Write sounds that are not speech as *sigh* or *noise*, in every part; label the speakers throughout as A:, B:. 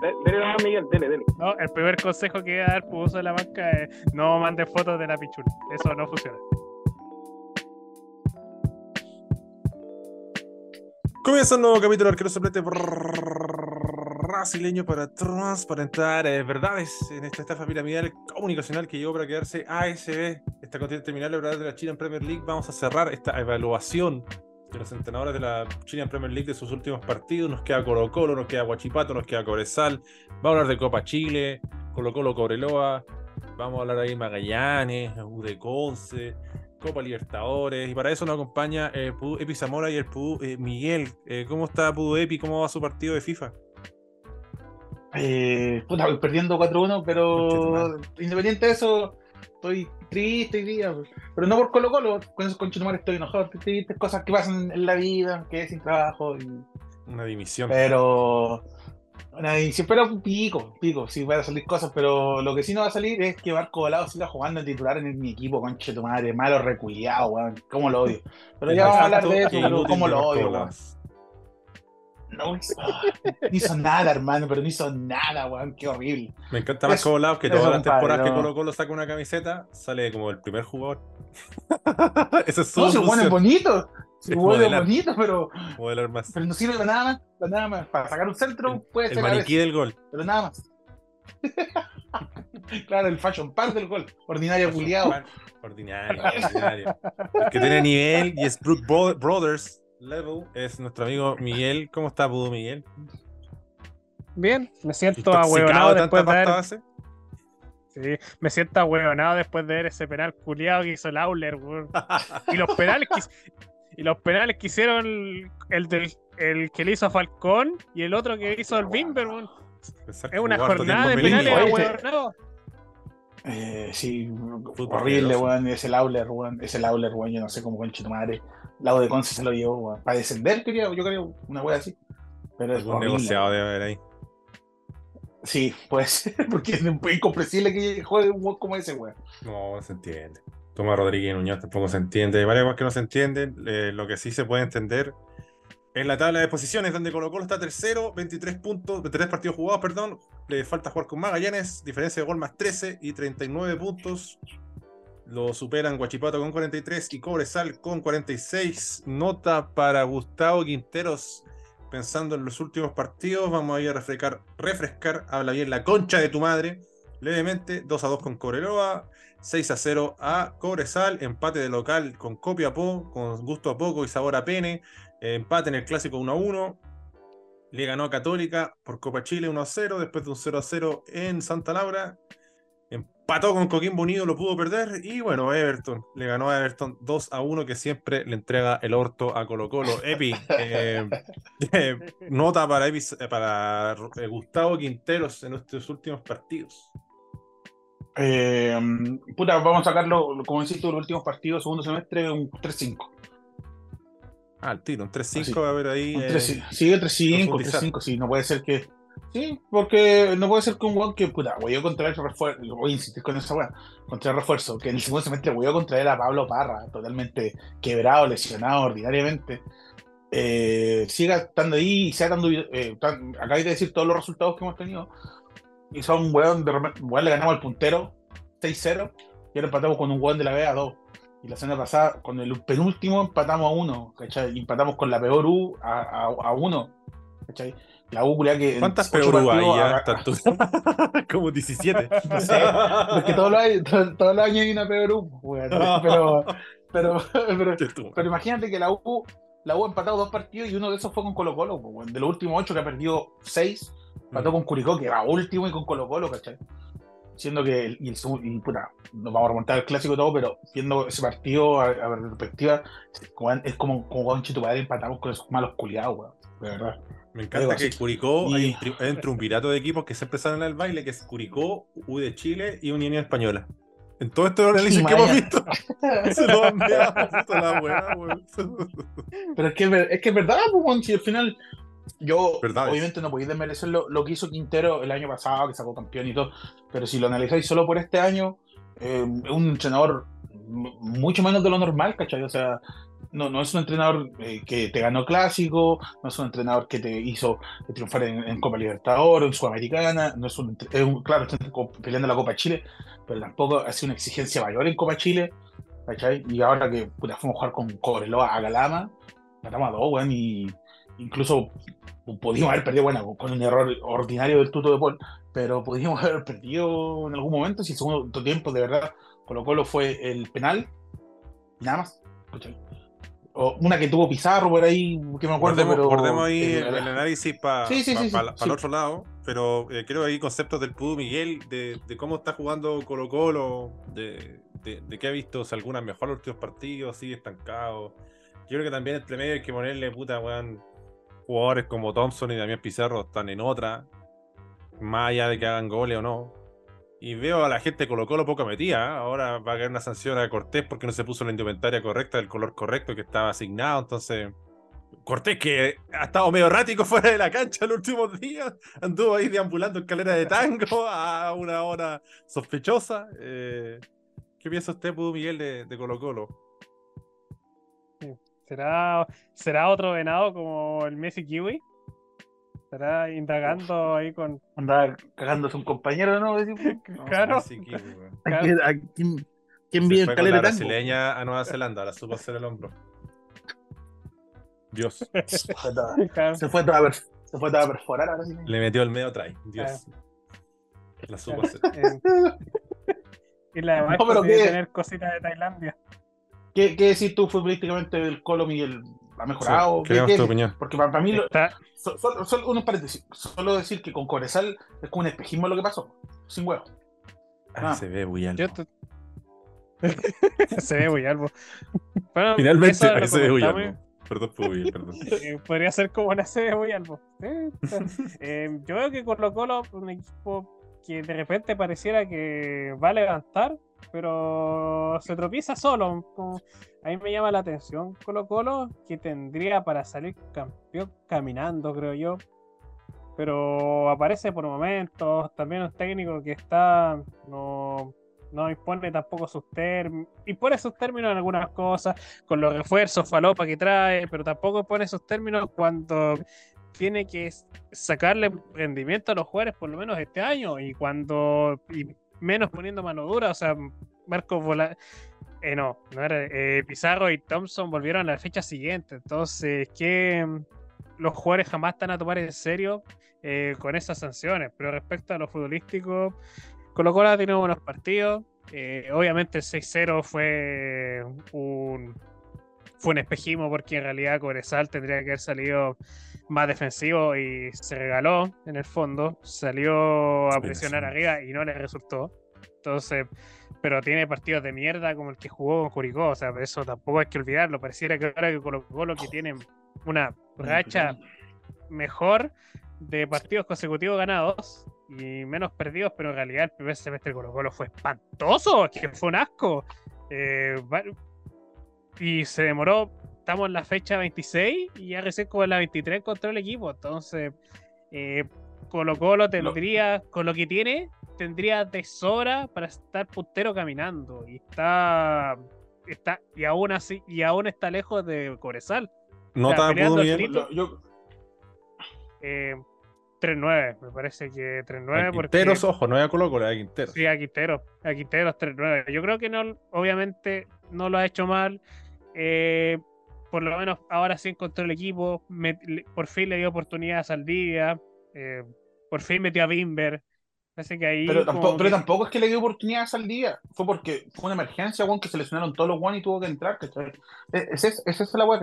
A: Dele la Miguel, dele, dele.
B: No, el primer consejo que voy a dar por uso de la banca es no mande fotos de la pichula. Eso no funciona.
C: Comienza un nuevo capítulo de Arquero Suplente brasileño para transparentar eh, verdades en esta estafa piramidal comunicacional que llegó para quedarse ASB, esta contienda terminal de la China Premier League. Vamos a cerrar esta evaluación de los entrenadores de la China Premier League de sus últimos partidos. Nos queda Colo Colo, nos queda Guachipato, nos queda Cobresal. Vamos a hablar de Copa Chile, Colo Colo Cobreloa. Vamos a hablar ahí de Magallanes, de Conce, Copa Libertadores. Y para eso nos acompaña eh, Pudu Epi Zamora y el Pudu eh, Miguel. Eh, ¿Cómo está Pudu Epi? ¿Cómo va su partido de FIFA?
D: Eh, puta, voy perdiendo 4-1, pero independiente de eso, estoy triste hoy día. Pero no por Colo Colo, con esos conchetumares estoy enojado, estoy triste, cosas que pasan en la vida, que sin trabajo. Y...
C: Una dimisión.
D: Pero. Una dimisión, pero pico, pico, sí van a salir cosas, pero lo que sí no va a salir es que Barco Volado siga jugando en titular en mi equipo, conche tu madre, malo reculiado, weón, cómo lo odio. Pero ya vamos a hablar de eso, pero cómo lo odio, weón. No hizo, no hizo nada, hermano, pero no hizo nada, weón, qué horrible.
C: Me encanta más Volado que todas las temporadas que Colo Colo saca una camiseta, sale como el primer jugador. *laughs*
D: Eso es su No, se pone bonito. Se vuelve bonito, pero.
C: Modelar más.
D: Pero no sirve para nada más. Para nada más. Para sacar un centro
C: el,
D: puede ser.
C: El maniquí del gol.
D: Pero nada más. *laughs* claro, el fashion part del gol. Ordinario culiado.
C: Ordinario, ordinario. El que tiene nivel y es Brook Brothers level es nuestro amigo Miguel. ¿Cómo está, Pudo Miguel?
B: Bien, me siento ahueonado después de ver... base? Sí, me siento ahueonado después de ver ese penal culiado que hizo el Auler, Y los penales que y los penales que hicieron el, del, el que le hizo a Falcón y el otro que hizo el Bimber, Es una jornada de penales ahueonados.
D: Eh, sí, horrible, weón. Es el Auler, weón. Es el Auler, weón. Yo no sé cómo con madre. Lado de Conce se lo llevó, weón. Para descender, quería, yo creo, una wea así. Pero es
C: un negociado debe haber ahí.
D: Sí, pues, *laughs* porque es incomprensible que juegue un weón como ese, weón.
C: No, se entiende. Toma Rodríguez y Muñoz tampoco se entiende. Hay varias cosas que no se entienden. Eh, lo que sí se puede entender en la tabla de posiciones, donde Colo Colo está tercero, 23 puntos, 23 partidos jugados, perdón. Le falta jugar con Magallanes, diferencia de gol más 13 y 39 puntos. Lo superan Guachipato con 43 y Cobresal con 46. Nota para Gustavo Quinteros. Pensando en los últimos partidos, vamos a ir a refrescar, refrescar, habla bien la concha de tu madre. Levemente, 2 a 2 con Cobreloa, 6 a 0 a Cobresal, empate de local con Copiapó, con gusto a poco y sabor a pene, empate en el clásico 1 a 1. Le ganó a Católica por Copa Chile 1 a 0, después de un 0 a 0 en Santa Laura. Empató con Coquimbo Unido, lo pudo perder. Y bueno, Everton le ganó a Everton 2 a 1, que siempre le entrega el orto a Colo Colo. *laughs* Epi, eh, eh, nota para, Epi, para eh, Gustavo Quinteros en nuestros últimos partidos.
D: Eh, puta, vamos a sacarlo, como decís tú, los últimos partidos, segundo semestre, un 3-5.
C: Ah, el tiro, un 3-5 va a haber ahí.
D: Un 3, eh, sí, 3-5, 3-5, sí, no puede ser que. Sí, porque no puede ser que un weón que, puta, voy a contraer refuerzo, voy a insistir con esa weá, contraer refuerzo, que en el segundo semestre voy a contraer a Pablo Parra, totalmente quebrado, lesionado ordinariamente, eh, siga estando ahí y sea dando, eh, acá hay de decir todos los resultados que hemos tenido, y son un weón, de weón le ganamos al puntero 6-0 y ahora empatamos con un weón de la B a 2. Y la semana pasada, con el penúltimo, empatamos a 1, ¿cachai? Empatamos con la peor U a 1, ¿cachai? La U, que.
C: ¿Cuántas peor U hay ya? *laughs* Como 17. *laughs*
D: No sé, es que todos los años, todos los años hay una peor U. *laughs* Pero, pero, pero, pero, imagínate que la U, la U ha empatado dos partidos y uno de esos fue con Colo Colo, weón. De los últimos ocho que ha perdido seis, Mató con Curicó, que va último, y con Colo Colo, ¿cachai? Siendo que, y, el, y puta, nos vamos a remontar el clásico y todo, pero viendo ese partido a, a perspectiva, es como, como con Chito Padre empatamos con esos malos culiados, weón, de verdad.
C: Me encanta que Curicó y... hay, un, hay un triunvirato de equipos que siempre salen al baile, que es Curicó, U de Chile y Unión Española. En todo este análisis que hemos visto, *laughs* *laughs* se lo han la
D: weá, weón. Pero es que es, que es verdad, pues, si al final yo, obviamente, no podéis desmerecer lo, lo, que hizo Quintero el año pasado, que sacó campeón y todo, pero si lo analizáis solo por este año, eh, es un entrenador mucho menos de lo normal, ¿cachai? O sea, no, no es un entrenador eh, que te ganó clásico, no es un entrenador que te hizo triunfar en, Copa Libertadores, en Sudamericana, no es un, claro, está peleando la Copa Chile, pero tampoco ha sido una exigencia mayor en Copa Chile, ¿cachai? Y ahora que puta, fuimos a jugar con Cobreloa a Galama, matamos a dos, weón, y incluso podíamos haber perdido, bueno, con un error ordinario del tuto de Paul, pero podíamos haber perdido en algún momento si el segundo tiempo de verdad Colo Colo fue el penal, nada más. O una que tuvo Pizarro por ahí, que me acuerdo.
C: Guardemos, ahí el, análisis para el otro lado, pero eh, creo que hay conceptos del Pudo Miguel de, cómo está jugando Colo Colo, de, de, que ha visto si alguna mejor los últimos partidos, sigue estancado. Yo creo que también entre medio hay que ponerle puta, weón, jugadores como Thompson y Damián Pizarro están en otra, más allá de que hagan goles o no. Y veo a la gente Colo Colo poco metida. ¿eh? Ahora va a caer una sanción a Cortés porque no se puso la indumentaria correcta, del color correcto que estaba asignado. Entonces, Cortés, que ha estado medio errático *laughs* fuera de la cancha los últimos días, anduvo ahí deambulando escalera de tango a una hora sospechosa. Eh, ¿Qué piensa usted, Pudo Miguel, de, de Colo Colo?
B: ¿Será, ¿Será otro venado como el Messi Kiwi? Estará indagando ahí con.
D: Andaba cagándose un compañero, ¿no? *laughs*
B: claro.
D: ¿A quién, quién vive
C: en calera la brasileña a Nueva Zelanda, la supo hacer el hombro. Dios. *laughs*
D: Se fue toda, *laughs* se fue toda, se fue toda perforar ahora sí.
C: Le metió el medio try. Dios. La supo hacer.
B: y la demás no, tener cositas de Tailandia.
D: ¿Qué, ¿Qué decís tú futbolísticamente del Colo Miguel? ¿Ha mejorado?
C: Sí, ¿Qué, tu opinión.
D: Porque para, mí, solo, unos paréntesis, solo decir que con Corezal es como un espejismo lo que pasó, sin huevo.
C: Ah, se ve muy alto. *laughs*
B: se ve muy alto.
C: Finalmente se ve muy alto. Perdón, perdón. *laughs*
B: Eh, podría ser como una se ve muy alto. *laughs* Eh, yo veo que Colo Colo, un equipo que de repente pareciera que va a levantar, pero se tropieza solo. A mí me llama la atención Colo Colo, que tendría para salir campeón caminando, creo yo. Pero aparece por momentos, también un técnico que está, no, no impone tampoco sus términos, impone sus términos en algunas cosas, con los refuerzos, falopa que trae, pero tampoco impone sus términos cuando tiene que sacarle rendimiento a los jugadores por lo menos este año y cuando menos poniendo mano dura, o sea, Marcos Vola eh, no, no era, eh, Pizarro y Thompson volvieron a la fecha siguiente. Entonces, que los jugadores jamás están a tomar en serio eh, con esas sanciones. Pero respecto a lo futbolístico, Colo Colo ha tenido buenos partidos. obviamente el 6-0 fue un, fue un espejismo porque en realidad Cobresal tendría que haber salido más defensivo y se regaló en el fondo. Salió a presionar arriba y no le resultó. Entonces, pero tiene partidos de mierda como el que jugó con Curicó, o sea, eso tampoco hay que olvidarlo. Pareciera que ahora que Colo Colo que tiene una racha mejor de partidos consecutivos ganados y menos perdidos, pero en realidad el primer semestre de Colo Colo fue espantoso, que fue un asco. Eh, y se demoró, estamos en la fecha 26 y ya recién como en la 23 encontró el equipo, entonces eh, Colo Colo tendría, con lo que tiene, tendría de sobra para estar puntero caminando. Y está. está y aún así, y aún está lejos de Corezal.
C: No está bien.
B: Yo... Eh, 3-9, me parece que 3-9.
C: Quinteros, ojo, no hay a Colo Colo, a Quinteros.
B: Sí, a Quinteros, a Quinteros 3-9. Yo creo que no, obviamente no lo ha hecho mal. Eh, por lo menos ahora sí encontró el equipo. por fin le dio oportunidad a Saldivia. Eh, por fin metió a Bimber
D: pero, tampoco, es que le dio oportunidades al día. Fue porque fue una emergencia, Juan, que se lesionaron todos los Juan y tuvo que entrar, Esa es, es, la weá,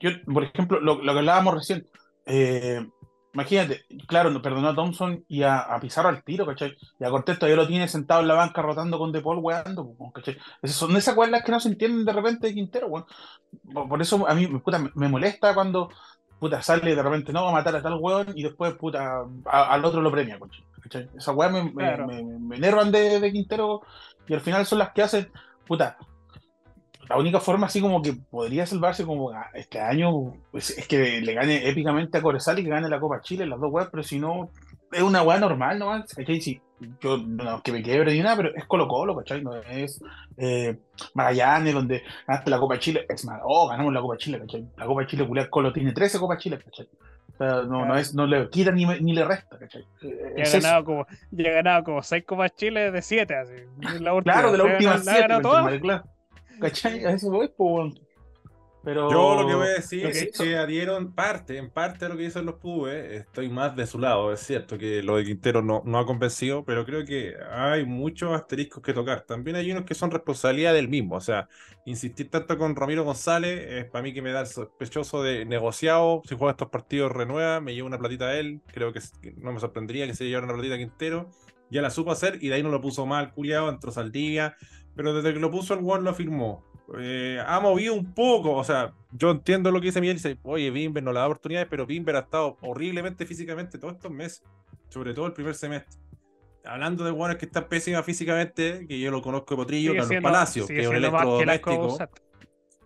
D: Yo, por ejemplo, lo, que hablábamos recién, eh, imagínate, claro, perdonó a Thompson y a, Pizarro al tiro, ¿cachai? Y a Cortés todavía lo tiene sentado en la banca rotando con De Paul weando, ¿cachai? Esas son esas weas que no se entienden de repente de Quintero, weón. Por, eso a mí me, molesta cuando puta sale de repente, no, va a matar a tal weón y después, puta, al otro lo premia, ¿cachai? Esa weá me, me, enervan de, de, Quintero y al final son las que hacen, puta, la única forma así como que podría salvarse como este año pues, es que le gane épicamente a Corezal y que gane la Copa Chile, las dos weas, pero si no, es una weá normal nomás, Si yo no que me quebre ni nada, pero es Colo Colo, ¿cachai? No es eh, Magallanes, donde ganaste la Copa Chile, es más, oh, ganamos la Copa Chile, ¿cachai? La Copa Chile, Culiar Colo tiene 13 Copas Chile, ¿cachai? O sea, no, no, es, no le quita ni, ni le resta, ¿cachai?
B: Eh, ya ha ganado, como, ya ganado como 6 Copas Chile de 7, así.
D: La última, claro, de la última 7, ¿cachai? A eso voy,
C: yo lo que voy a decir es que adhieron parte, en parte a lo que dicen los pubes. Estoy más de su lado. Es cierto que lo de Quintero no, no ha convencido, pero creo que hay muchos asteriscos que tocar. También hay unos que son responsabilidad del mismo. O sea, insistir tanto con Ramiro González es para mí que me da el sospechoso de negociado. Si juega estos partidos, renueva, me lleva una platita a él. Creo que no me sorprendería que se llevara una platita a Quintero. Ya la supo hacer y de ahí no lo puso mal, culiado, entró Saldivia. Pero desde que lo puso el One lo firmó eh, ha movido un poco. O sea, yo entiendo lo que dice Miguel. Dice, oye, Bimber no le da oportunidades, pero Bimber ha estado horriblemente físicamente todos estos meses, sobre todo el primer semestre. Hablando de buenos que están pésimas físicamente, que yo lo conozco de Potrillo, Carlos Palacio, que es un electrodoméstico.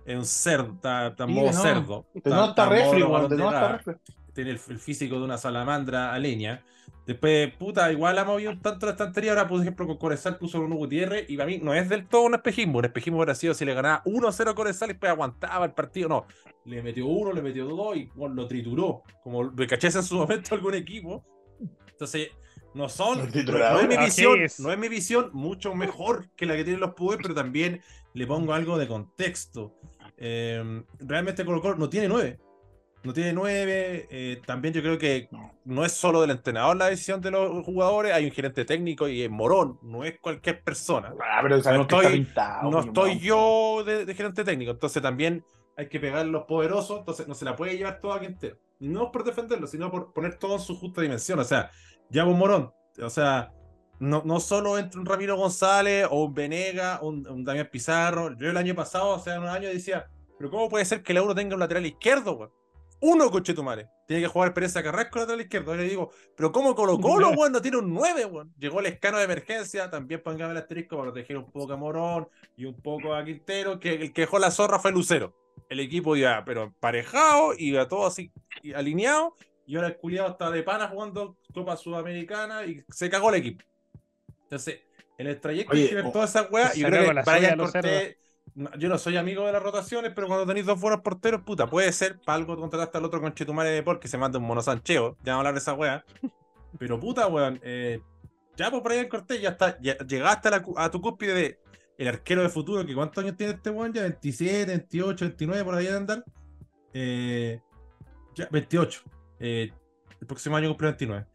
C: Es un cerdo, está, está modo cerdo.
D: no está refri, no está refri
C: tiene el, físico de una salamandra a leña. Después, puta, igual ha movido tanto la estantería. Ahora, por ejemplo, con Corezal puso un Gutiérrez y para mí no es del todo un espejismo. Un espejismo hubiera sido si le ganaba 1-0 a Corezal y después aguantaba el partido. No, le metió uno, le metió dos y lo trituró. Como lo cachés en su *laughs* momento algún equipo. Entonces, no son. No es mi visión, no es mi visión mucho mejor que la que tienen los Pueblos, pero también le pongo algo de contexto. Eh, realmente Colo Colo no tiene nueve no tiene nueve. Eh, también yo creo que no es solo del entrenador la decisión de los jugadores, hay un gerente técnico y es Morón, no es cualquier persona.
D: Ah, pero no estoy,
C: no estoy yo de, gerente técnico, entonces también hay que pegar los poderosos, entonces no se la puede llevar toda Quintero. No por defenderlo, sino por poner todo en su justa dimensión. O sea, ya un Morón, o sea, no, no solo entre un Ramiro González o un Venega, un, un Damián Pizarro. Yo el año pasado, o sea, en un año decía, pero ¿cómo puede ser que el euro tenga un lateral izquierdo, güey? Uno Conchetumare. Tiene que jugar Pérez Carrasco lateral izquierdo. Y le digo, pero ¿cómo Colo Colo, weón? No tiene un 9, weón. Llegó el escano de emergencia, también pongamos el asterisco para proteger un poco a Morón y un poco a Quintero, que el que dejó la zorra fue Lucero. El equipo iba, pero emparejado, iba todo así alineado, y ahora el culiado está de pana jugando Copa Sudamericana y se cagó el equipo. Entonces, en el trayecto de toda esa weá, y creo que Brian Cortés yo no soy amigo de las rotaciones, pero cuando tenéis dos buenos porteros, puta, puede ser, para algo contrataste al otro con Chetumare de por que se manda un monosancheo, ya vamos a hablar de esa weá. *laughs* Pero puta, weón, eh, ya por ahí en Cortés, ya está, llegaste a, tu cúspide de el arquero de futuro, que cuántos años tiene este weón, ya 27, 28, 29, por ahí de andar. Eh, ya, 28. Eh, el próximo año cumple 29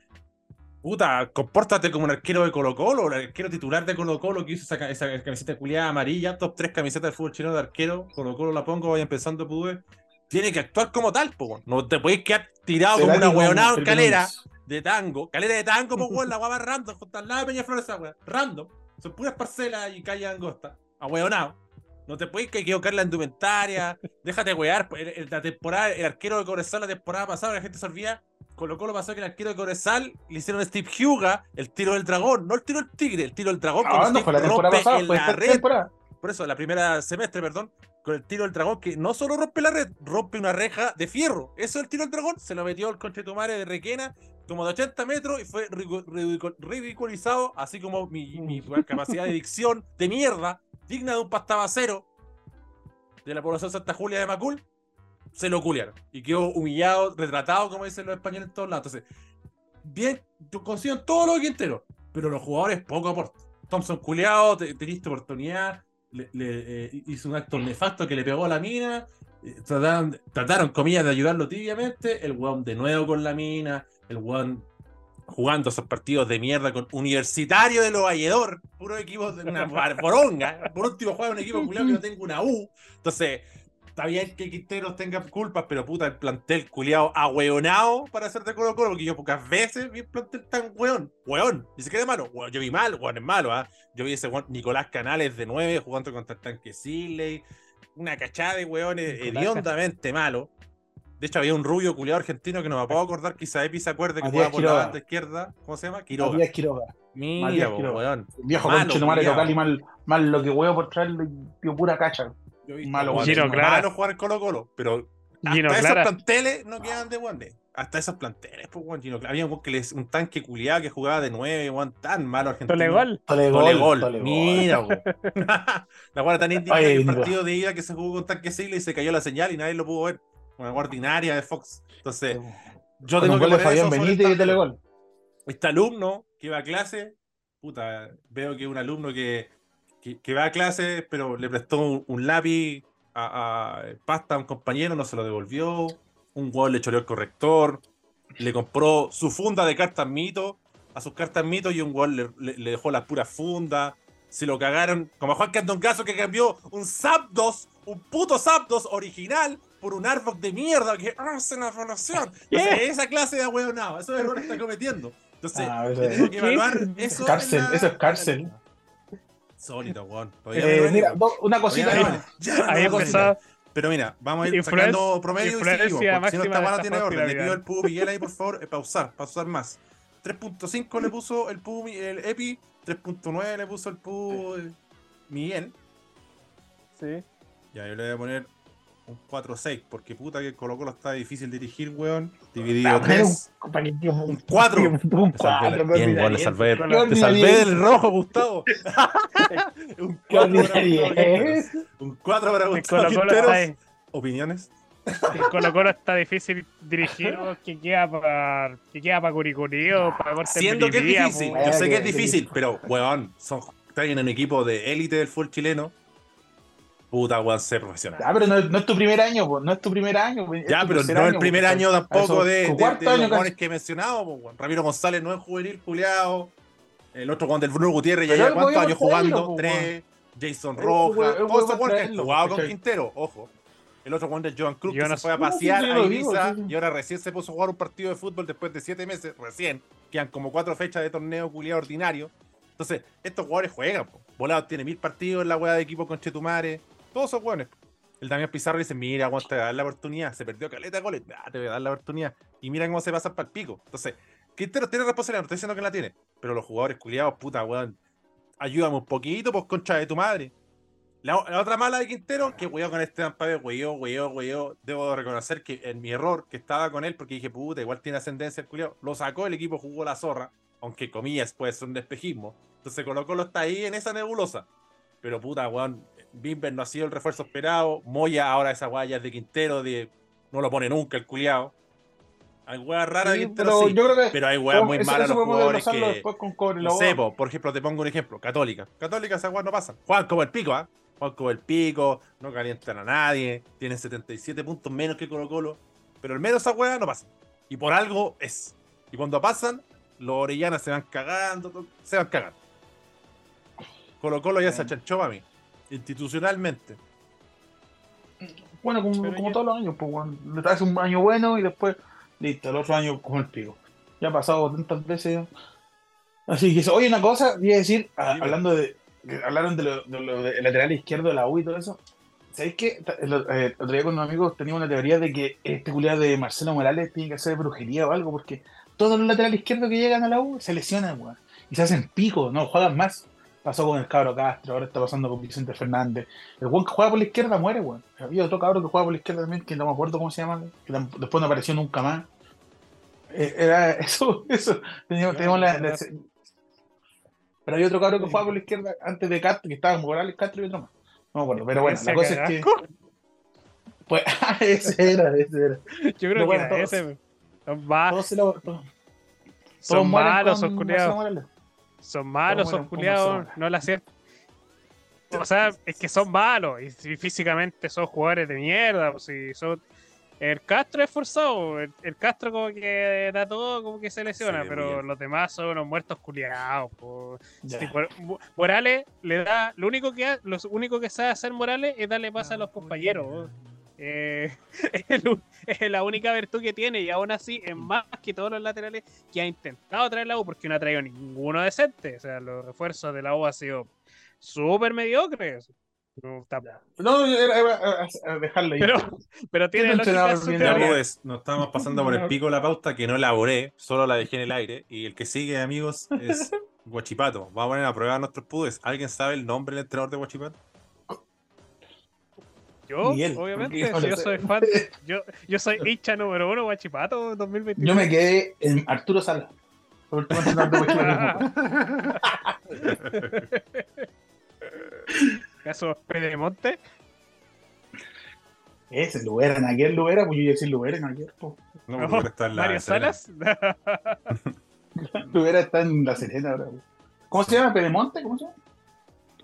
C: puta, compórtate como un arquero de Colo Colo, el arquero titular de Colo Colo que hizo esa, esa camiseta culiada amarilla, top 3 camisetas de fútbol chileno de arquero, Colo Colo la pongo, vaya empezando pude. Tiene que actuar como tal, po, no te podéis quedar tirado como una hueonada en calera de tango, calera de tango, pues weón, la *laughs* guapa random, junto al lado de Peñaflor esa weón, random, son puras parcelas y calle angosta, ahueonado. No te puedes equivocar la indumentaria, déjate wear, la temporada, el arquero de Cobresal la temporada pasada, la gente se olvida Colo Colo pasó que el arquero de Corezal le hicieron a Steve Huga el tiro del dragón, no el tiro del tigre, el tiro del dragón.
D: Ah, no, fue la temporada pasada, fue red.
C: Por eso, la primera semestre, perdón, con el tiro del dragón, que no solo rompe la red, rompe una reja de fierro. Eso es el tiro del dragón, se lo metió el conchetumare de Requena, como de 80 metros, y fue ridiculizado, así como mi, mi capacidad de *laughs* dicción de mierda, digna de un pastabacero de la población Santa Julia de Macul, se lo culiaron. Y quedó humillado, retratado, como dicen los españoles en todos lados. Entonces, bien, consiguen todo lo que entero, pero los jugadores poco aportan. Thompson culiado, te, teniste oportunidad, le, eh, hizo un acto nefasto que le pegó a la mina. Eh, trataron, trataron, comillas, de ayudarlo tibiamente. El weón de nuevo con la mina. El weón jugando esos partidos de mierda con Universitario de los Valledor, puro equipo de una *laughs* boronga. Por último, juega un equipo culiado que no tenga una U. Entonces, está bien que Quinteros tenga culpas, pero puta, el plantel culiado ahueonado para hacer de Colo Colo, porque yo pocas veces vi el plantel tan weón, weón, ni siquiera de malo, yo vi mal, weón, es malo, ¿ah? Yo vi ese weón Nicolás Canales de 9 jugando contra el tanque Siley, una cachada de weones hediondamente malo. De hecho, había un rubio culiado argentino que no me puedo acordar, quizá Epi se acuerde que jugaba por la banda izquierda. ¿Cómo se llama?
D: Quiroga. Matías Quiroga.
C: Mira, weón.
D: Viejo concho no mal local y mal, mal lo que huevo por traerlo y pura cacha
C: malo, Gino, malo jugar Colo Colo, pero hasta esos planteles no quedan de Wande. hasta esos planteles, pues, weón. Había un, que les, un tanque culiado que jugaba de 9, weón, tan malo argentino.
B: Tolegol.
C: Tolegol. Mira, *laughs* weón. *laughs* la guarda tan índica el partido de ida que se jugó con tanque siglo y se cayó la señal y nadie lo pudo ver. Una ordinaria de Fox. Entonces, yo tengo que poner eso Benítez y Telegol. Este alumno que va a clase, puta, veo que es un alumno que, que, va a clase, pero le prestó un, lápiz a, pasta a un compañero, no se lo devolvió un gol le choreó el corrector, le compró su funda de cartas mito a sus cartas mito y un gol le, dejó la pura funda. Se lo cagaron, como a Juan Caso que cambió un Zapdos, un puto Zapdos original por un Arbok de mierda que hace la evaluación. *laughs* esa clase de nada, esos errores está cometiendo. Entonces, ah, tengo que evaluar eso.
D: Cárcel, eso es cárcel.
C: Sólido, weón.
D: Eh, mira, una cosita.
B: Ahí empezó.
C: Pero mira, vamos a ir sacando promedio y seguimos. Si no esta no tiene orden, le pido al Pudo Miguel ahí, por favor, eh, pausar, pausar más. 3.5 le puso el Pudo el Epi, 3.9 le puso el Pudo Miguel.
B: Sí.
C: Ya, yo le voy a poner un 4-6, porque puta que Colo Colo está difícil dirigir, weón. Dividido 3. Un 4. Un 4. Bien, weón, le salvé, te salvé del rojo, Gustavo. *laughs* *laughs* un 4 para Gustavo. Un 4 para Gustavo Quinteros. ¿Opiniones?
B: El Colo Colo está difícil dirigir, que queda para que queda para Curicurío, para
C: corte Siendo que es difícil, yo sé que es difícil, pero weón, son, están en un equipo de élite del fútbol chileno puta, weón, ser profesional.
D: Ya, pero no, no, es tu primer año, no es tu primer año.
C: Ya, pero no es el primer año tampoco de, de, de, los que he mencionado. Ramiro González no es juvenil, culiado. El otro Juan del Bruno Gutiérrez ya lleva cuántos años jugando, tres. Jason Rojas, todos esos jugadores que han jugado con Quintero, ojo. El otro Juan del Joan Cruz que se fue a pasear a Ibiza y ahora recién se puso a jugar un partido de fútbol después de siete meses, recién. Quedan como cuatro fechas de torneo culiado ordinario. Entonces, estos jugadores juegan, po. Volado tiene mil partidos en la weá de equipo con Chetumare. Todos son buenos. El Damián Pizarro dice, mira, te voy a dar la oportunidad. Se perdió caleta de goles. Ah, te voy a dar la oportunidad. Y mira cómo se pasa para el pico. Entonces, Quintero tiene responsabilidad, no estoy diciendo que la tiene. Pero los jugadores culiados, puta, weón, ayúdame un poquito, pues concha de tu madre. La, otra mala de Quintero, que weón con este Dampabe, weón, weón, weón. Debo reconocer que en mi error, que estaba con él, porque dije, puta, igual tiene ascendencia el culiado. Lo sacó, el equipo jugó la zorra, aunque comillas puede ser un despejismo. Entonces colocó lo está ahí en esa nebulosa. Pero puta, weón, Bimber no ha sido el refuerzo esperado. Moya ahora esa guaya de Quintero, de no lo pone nunca el culiao. Hay weas raras de Quintero, pero, sí, yo creo que, pero hay weas muy malas los jugadores que... Con no sé, por ejemplo, te pongo un ejemplo. Católica. Católica esas weas no pasan. Juan como el pico, ¿ah? Juan como el pico, no calientan a nadie, tienen 77 puntos menos que Colo Colo. Pero al menos esas weas no pasan. Y por algo es. Y cuando pasan, los orellanas se van cagando, se van cagando. Colo Colo ya se achanchó a mí institucionalmente.
D: Bueno, como, todos los años, pues, bueno, le traes un año bueno y después, listo, el otro año con el pico. Ya ha pasado tantas veces. Así que, oye, una cosa, voy a decir, hablando de, hablaron de lo, de lateral izquierdo de la U y todo eso. ¿Sabéis qué? El, eh, otro día con unos amigos teníamos una teoría de que este culiado de Marcelo Morales tiene que hacer brujería o algo, porque todos los laterales izquierdos que llegan a la U se lesionan, weón. Y se hacen pico, no juegan más. Pasó con el cabro Castro, ahora está pasando con Vicente Fernández. El buen que juega por la izquierda muere, weón. Había otro cabro que juega por la izquierda también, que no me acuerdo cómo se llama, que después no apareció nunca más. Eh, era *laughs* eso, eso. Teníamos, la, Pero hay otro cabro que juega por la izquierda antes de Castro, que estaba con Morales, Castro y otro más. No me acuerdo, pero bueno, la cosa es que. Pues, *laughs* ese era, ese era.
B: Yo creo que era ese. Va. Todos se lo, son malos, son culiados. Son malos, son culiados, no la cierto. O sea, es que son malos y, físicamente son jugadores de mierda. Pues, si son... El Castro es forzado, el, Castro como que da todo, como que se lesiona, pero los demás son unos muertos culiados. Morales le da, lo único que lo único que sabe hacer Morales es darle paz a los compañeros. Eh, *laughs* es, la única virtud que tiene y aún así es más que todos los laterales que ha intentado traer la U porque no ha traído ninguno decente. O sea, los refuerzos de la U ha sido súper mediocres.
D: No, no era, dejarlo ahí.
B: Pero, pero tiene lógica
C: Nos estamos pasando por el pico la pauta que no elaboré, solo la dejé en el aire. Y el que sigue, amigos, es *laughs* Guachipato. Vamos a poner a prueba nuestros pudes. ¿Alguien sabe el nombre del entrenador de Guachipato?
B: Yo, obviamente, yo soy *laughs* fan, yo, yo soy hincha número uno, Guachipato 2021.
D: Yo me quedé en Arturo Sala. *laughs*
B: ¿Caso Pedemonte?
D: Ese, Lubera, en aquel Lubera, pues yo iba a decir Lubera en aquel.
C: No, no está en la
B: ¿Mario Salas? *laughs*
D: Lubera está en la Serena ahora. ¿Cómo se llama? ¿Pedemonte? ¿Cómo se llama?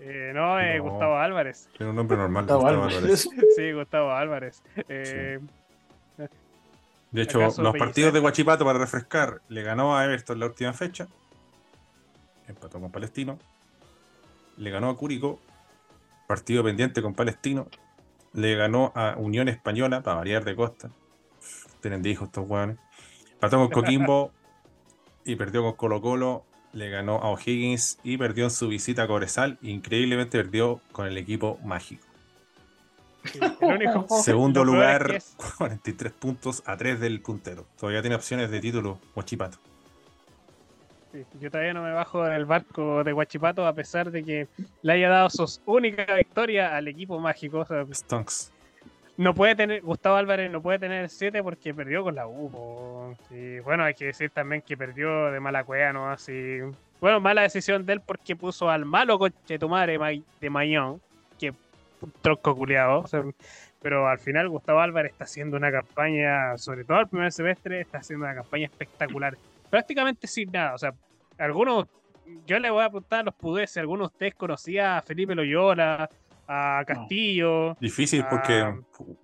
B: Eh, no, eh, Gustavo Álvarez.
C: Tiene un nombre normal. Gustavo, Álvarez. *laughs*
B: Sí, Gustavo Álvarez. Eh,
C: De hecho, los partidos de Guachipato, para refrescar, le ganó a Everton la última fecha. Empató con Palestino. Le ganó a Cúrico. Partido pendiente con Palestino. Le ganó a Unión Española, para variar de costa. Tienen de hijos estos hueones. Empató con Coquimbo. *laughs* y perdió con Colo Colo le ganó a O'Higgins y perdió en su visita a Cobresal. Increíblemente perdió con el equipo mágico. *laughs* Segundo *laughs* lugar, 43 *laughs* puntos a 3 del puntero. Todavía tiene opciones de título Huachipato.
B: yo todavía no me bajo del barco de Huachipato a pesar de que le haya dado su única victoria al equipo mágico.
C: Stonks
B: no puede tener, Gustavo Álvarez no puede tener 7 porque perdió con la U. Y bueno, hay que decir también que perdió de mala cueva, ¿no? Así. Bueno, mala decisión de él porque puso al malo coche tu madre de Mayón, que tronco culiado. pero al final Gustavo Álvarez está haciendo una campaña, sobre todo el primer semestre, está haciendo una campaña espectacular. Prácticamente sin nada. O sea, algunos, yo le voy a apuntar a los pudes, si algunos de ustedes conocían a Felipe Loyola, a Castillo.
C: Difícil porque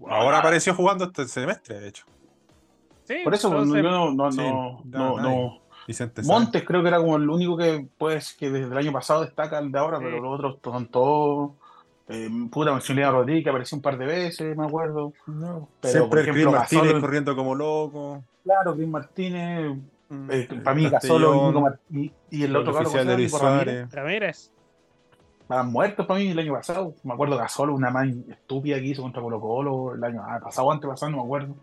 C: ahora apareció jugando este semestre, de hecho.
D: Sí, Por eso pues, yo no, no, no, no, Montes creo que era como el único que pues que desde el año pasado destaca el de ahora, pero los otros son todos eh, puta a Rodríguez que apareció un par de veces, me acuerdo.
C: No. Pero, Siempre por ejemplo, Martínez corriendo como loco.
D: Claro, Chris Martínez, mm, eh, para mí Gasolo y, y, el otro
C: oficial de Luis Suárez.
B: Ramírez
D: estaban muertos para mí el año pasado. Me acuerdo que solo una más estúpida que hizo contra Colo Colo el año pasado, antes pasado, no me acuerdo.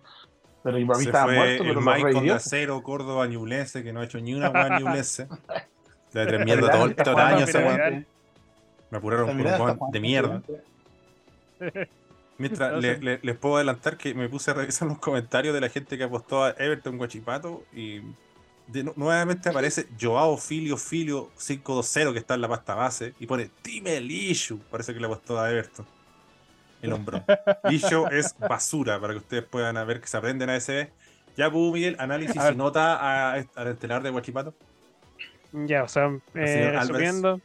D: Pero para mí estaba muerto, pero
C: el Mike con acero, Córdoba, Ñublense, que no ha hecho ni una buena Ñublense. *laughs* Le tremendo todo, el año ese Me apuraron por un de mierda. Mientras les puedo adelantar que me puse a revisar los comentarios de la gente que apostó a Everton Guachipato y nuevamente aparece Joao Filio Filio 520 que está en la pasta base y pone Dime el issue. Parece que le apostó a Everton. El hombro. *laughs* issue es basura para que ustedes puedan ver que se aprenden a ese. Ya, pudo Miguel, análisis y nota al estelar de Guachipato.
B: Ya, o sea, eh, resumiendo,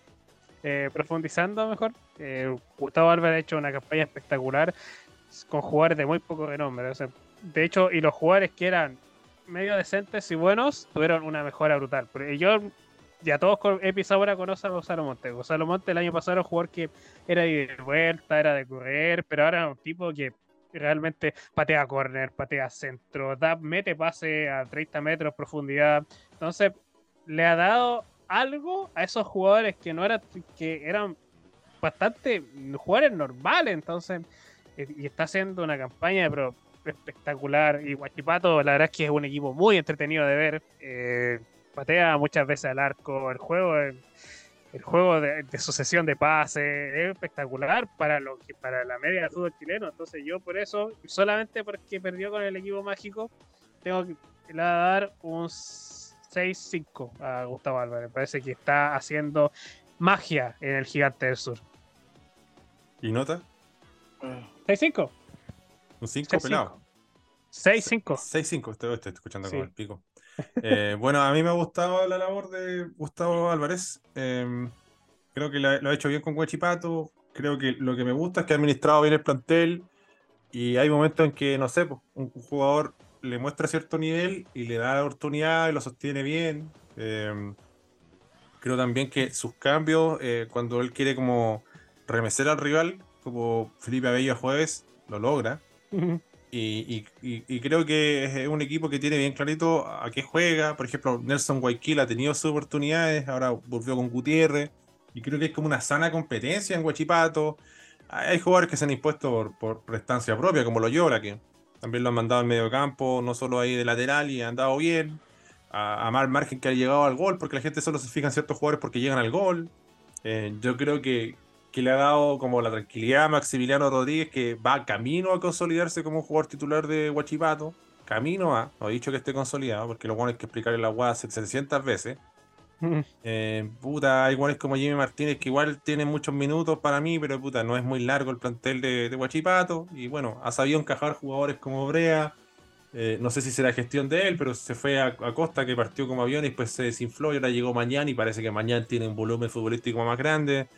B: eh, profundizando mejor, eh, Gustavo Álvarez ha hecho una campaña espectacular con jugadores de muy poco renombre. de hecho, y los jugadores que eran medio decentes y buenos tuvieron una mejora brutal. Porque yo ya todos he pisado ahora a Gonzalo Monte. Gonzalo Monte el año pasado era un jugador que era de vuelta, era de correr, pero ahora es un tipo que realmente patea corner, patea centro, mete pase a 30 metros profundidad. Entonces, le ha dado algo a esos jugadores que no eran, que eran bastante jugadores normales. Entonces, y está haciendo una campaña, pero espectacular. Y Guachipato, la verdad es que es un equipo muy entretenido de ver. Eh, patea muchas veces al arco. El juego, el, juego de, sucesión de pases es espectacular para lo que para la media del fútbol chileno. Entonces, yo por eso, solamente porque perdió con el equipo mágico, tengo que le dar un 6-5 a Gustavo Álvarez. Parece que está haciendo magia en el Gigante del Sur.
C: ¿Y nota?
B: 6-5.
C: Un 5 pelado.
B: 6-5.
C: 6-5, estoy, estoy, escuchando con el pico. Eh, bueno, a mí me ha gustado la labor de Gustavo Álvarez. Em, creo que lo ha hecho bien con Guachipato. Creo que lo que me gusta es que ha administrado bien el plantel. Y hay momentos en que, no sé, pues, un, jugador le muestra cierto nivel y le da la oportunidad y lo sostiene bien. Em, creo también que sus cambios, eh, cuando él quiere como remecer al rival, como Felipe Abello jueves, lo logra. Y, creo que es un equipo que tiene bien clarito a qué juega. Por ejemplo, Nelson Guayquil ha tenido sus oportunidades, ahora volvió con Gutiérrez. Y creo que es como una sana competencia en Guachipato. Hay jugadores que se han impuesto por, por propia, como lo Loyola, que también lo han mandado en medio campo, no solo ahí de lateral y han dado bien. A, a mal margen que ha llegado al gol, porque la gente solo se fija en ciertos jugadores porque llegan al gol. Eh, yo creo que que le ha dado como la tranquilidad a Maximiliano Rodríguez, que va camino a consolidarse como jugador titular de Huachipato. Camino a, no he dicho que esté consolidado, porque lo bueno hay que explicarle la UAS 700 veces. Eh, puta, hay iguales como Jimmy Martínez que igual tiene muchos minutos para mí, pero puta, no es muy largo el plantel de, de Huachipato. Y bueno, ha sabido encajar jugadores como Brea. Eh, no sé si será gestión de él, pero se fue a, Costa que partió como avión y después se desinfló y ahora llegó mañana y parece que mañana tiene un volumen futbolístico más grande.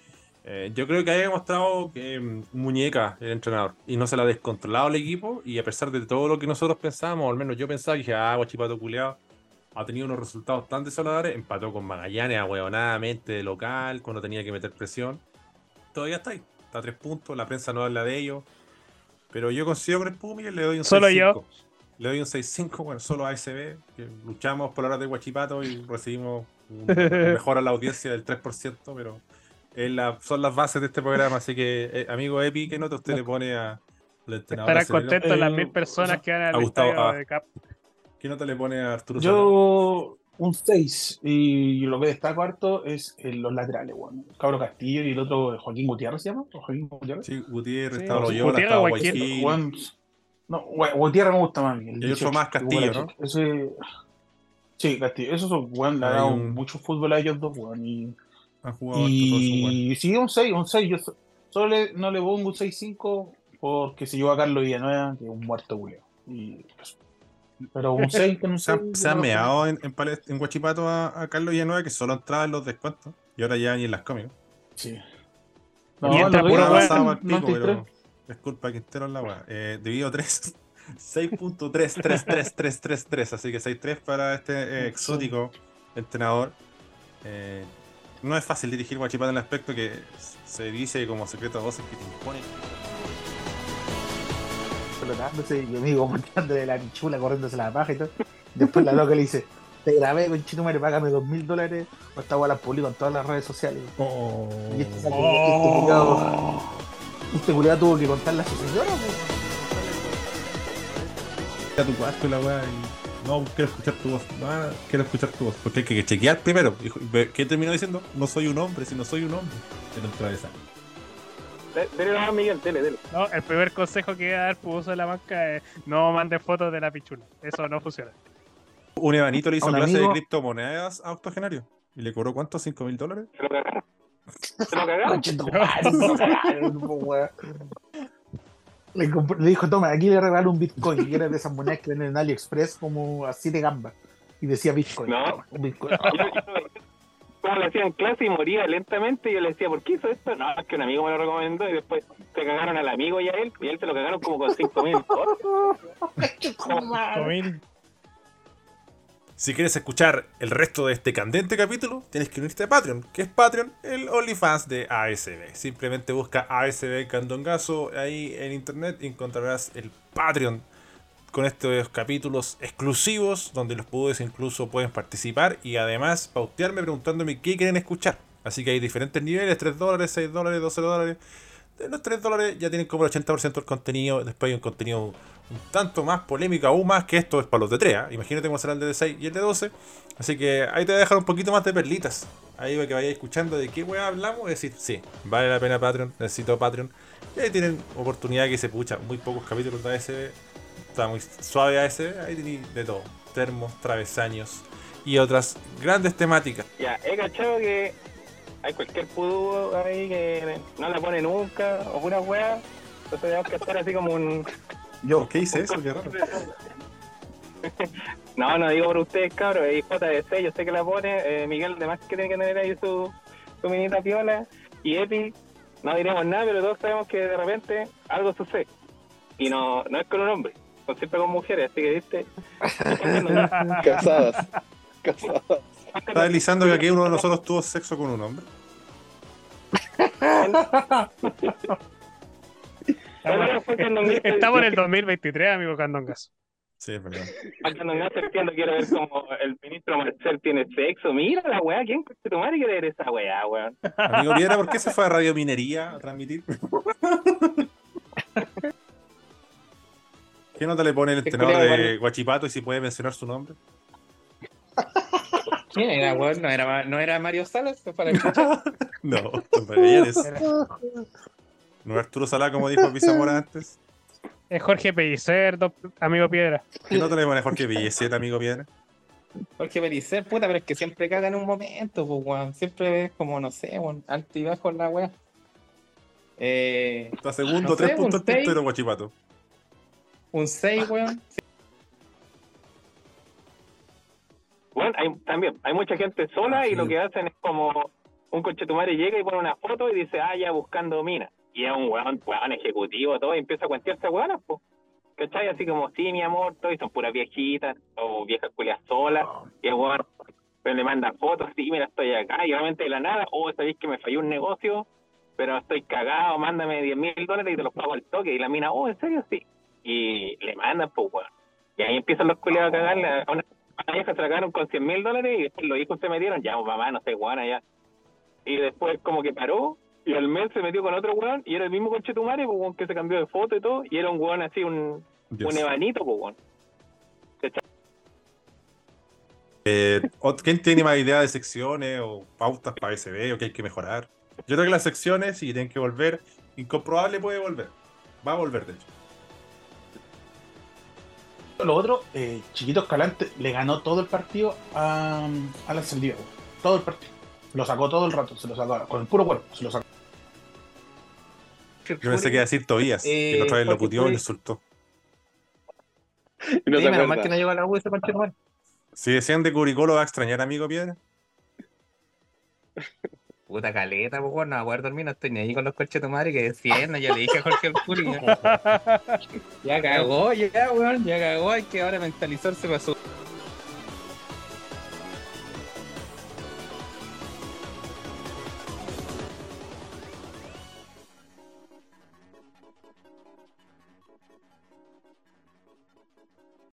C: Eh, yo creo que ha demostrado que mm, muñeca el entrenador y no se la ha descontrolado el equipo y a pesar de todo lo que nosotros pensábamos, o al menos yo pensaba, dije, ah, Guachipato culeado, ha tenido unos resultados tan desoladores, empató con Magallanes ahueonadamente de local, cuando tenía que meter presión. Todavía está ahí, está a tres puntos, la prensa no habla de ello. Pero yo considero que el Pumi le doy un
B: Solo yo.
C: Le doy un 6-5, bueno, solo a ASB, que luchamos por la hora de Guachipato y recibimos un, *laughs* mejor a la audiencia del 3%, pero son las bases de este programa, así que, eh, amigo Epi, ¿qué nota usted le pone a
B: Estarán contentos las mil personas que han
C: al de Cap. ¿Qué nota le pone a Arturo
D: Yo un 6 y lo que destaco harto es en los laterales, bueno. Cabro Castillo y el otro Joaquín Gutiérrez se llama, Joaquín
C: Gutiérrez. Sí, Gutiérrez, estaba Loyola, estaba Guayquil.
D: No, Gutiérrez me gusta más.
C: El y otro más Castillo, ¿no?
D: Ese... Sí, Castillo. Esos son, weón, le ha dado mucho fútbol a ellos dos, weón. Y y sí, un 6, un 6. Yo solo no le pongo un 6-5 porque se llevó a Carlos Villanueva, que es un muerto culeo. Pero un 6 con un 6.
C: Se, ha meado en, en, en Guachipato a, a, Carlos Villanueva, que solo entraba en los descuentos. Y ahora ya ni en las cómicas.
D: Sí.
C: No, y entra puro pasado al pico, pero disculpa que en la weá. Eh, dividido 3. 6.333333, *laughs* así que 6.3 para este eh, exótico entrenador. Eh, no es fácil dirigir Guachipato en el aspecto que se dice como secreto a voces que te impone.
D: Colonándose y amigo de la pichula, corriéndose la paja y todo. Después la loca le dice, te grabé con chino madre, págame dos mil dólares o esta la publico en todas las redes sociales. Oh. Y este, este, oh. este culiado tuvo que contarle a su señora.
C: A tu cuarto la weá y no quiero escuchar tu voz, no, quiero escuchar tu voz, porque hay que chequear primero. ¿Qué terminó diciendo? No soy un hombre, si no soy un hombre. Pero esa.
B: Dele a Miguel, dele, dele. No, el primer consejo que voy a dar Puso de la banca es no mande fotos de la pichula. Eso no funciona.
C: Un evanito le hizo clase de criptomonedas a Octogenario. ¿Y le cobró cuánto? ¿5 mil dólares? Se lo cagaron. Se lo
D: cagaron. *laughs* Le, dijo, toma, aquí le regalo un Bitcoin, que era de esas monedas que venden en AliExpress como así de gamba. Y decía Bitcoin. No. Bitcoin. *laughs*
A: como le hacían clase y moría lentamente, y yo le decía, ¿por qué hizo esto? No, es que un amigo me lo recomendó y después se cagaron al amigo y a él, y a él se lo cagaron como con 5 mil. *laughs*
C: Si quieres escuchar el resto de este candente capítulo, tienes que unirte a Patreon. que es Patreon? El OnlyFans de ASB. Simplemente busca ASB Candongazo ahí en internet y encontrarás el Patreon con estos capítulos exclusivos donde los pudes incluso pueden participar y además pautearme preguntándome qué quieren escuchar. Así que hay diferentes niveles, 3 dólares, 6 dólares, 12 dólares. De los 3 dólares ya tienen como el 80% del contenido. Después hay un contenido un tanto más polémico, aún más que esto es para los de 3. ¿ah? Imagínate cómo será el de 6 y el de 12. Así que ahí te voy a dejar un poquito más de perlitas. Ahí va que vayáis escuchando de qué weá hablamos y decir, sí, vale la pena Patreon, necesito Patreon. Y ahí tienen oportunidad que se pucha muy pocos capítulos de ASB. Está muy suave ASB, ahí tenéis de todo. Termos, travesaños y otras grandes temáticas.
A: Ya, he cachado que hay cualquier pudo ahí que no la pone nunca, o una weá. Entonces tenemos que estar así como un
C: yo, ¿qué hice eso? Qué raro. *laughs*
A: no, no digo por ustedes, cabros. Es JDC, yo sé que la pone. Eh, Miguel, además que tiene que tener ahí su, su minita piola. Y Epi, no diremos nada, pero todos sabemos que de repente algo sucede. Y no, no es con un hombre, son siempre con mujeres, así que viste. *laughs*
C: Casadas. Casadas. ¿Está deslizando que aquí uno de nosotros tuvo sexo con un hombre?
B: Estamos en el 2023, amigo Candongas.
C: Sí, es verdad.
A: Candongazo entiendo, quiero ver cómo el ministro Marcel tiene sexo. Mira la weá, ¿quién tu madre quiere ver esa weá, weón?
C: Amigo Piedra, ¿por qué se fue a Radio Minería a transmitir? ¿Qué nota le pone el entrenador de Guachipato y si puede mencionar su nombre?
A: ¿Quién era, weón? ¿No era, ¿No era Mario Salas? Para
C: el no, *laughs* No es Arturo Salas, como dijo Pizamora antes.
B: Es Jorge Pellicer, amigo Piedra.
C: ¿Qué no te le pones Jorge Pellicer, amigo Piedra?
A: Jorge Pellicer, puta, pero es que siempre caga en un momento, pues, weón. Siempre es como, no sé, weón, alto y bajo en la weá.
C: Eh, Está segundo, tres puntos el puntero, guachipato.
A: Un 6, weón. Hay, también, hay mucha gente sola y lo que hacen es como un coche tu madre llega y pone una foto y dice, ah, ya buscando mina. Y es un weón, weón ejecutivo, todo, y empieza a cuentearse weonas, pues. ¿Cachai? Así como, sí, mi amor, todo, y son puras viejitas, o viejas culias solas, y el weón pero le manda fotos, sí, mira, estoy acá, y obviamente de la nada, oh, sabéis que me falló un negocio, pero estoy cagado, mándame 10 mil dólares y te los pago al toque, y la mina, oh, ¿en serio? Sí. Y le mandan, pues, weón. Y ahí empiezan los culiados a cagarle, a una, vieja se la con 100 mil dólares, y los hijos se metieron, ya, mamá, no sé, guana, ya. Y después como que paró, y al mes se metió con otro weón y era el mismo conchetumare, pues, que se cambió de foto y todo. Y era un weón así, un, un evanito, pues, weón.
C: Eh, ¿Quién tiene más idea de secciones o pautas para SB o que hay que mejorar? Yo creo que las secciones, si tienen que volver, incomprobable puede volver. Va a volver, de hecho.
D: Lo otro, eh, Chiquito Escalante le ganó todo el partido a, a la Todo el partido. Lo sacó todo el rato, se lo sacó con el puro cuerpo, se lo sacó.
C: Yo pensé que iba a decir Tobías, eh, que la otra vez lo puteó y le insultó.
A: Y no sí, menos mal que no llegó a la U ese partido mal.
C: Si decían de Curicó, ¿lo va a extrañar, amigo Piedra?
A: Puta caleta, pues bueno, no voy a poder dormir, no estoy ni ahí con los coches de madre que decían, yo le dije a Jorge el Curi. *laughs* ya cagó, ya, weón, ya cagó, hay que ahora mentalizarse para su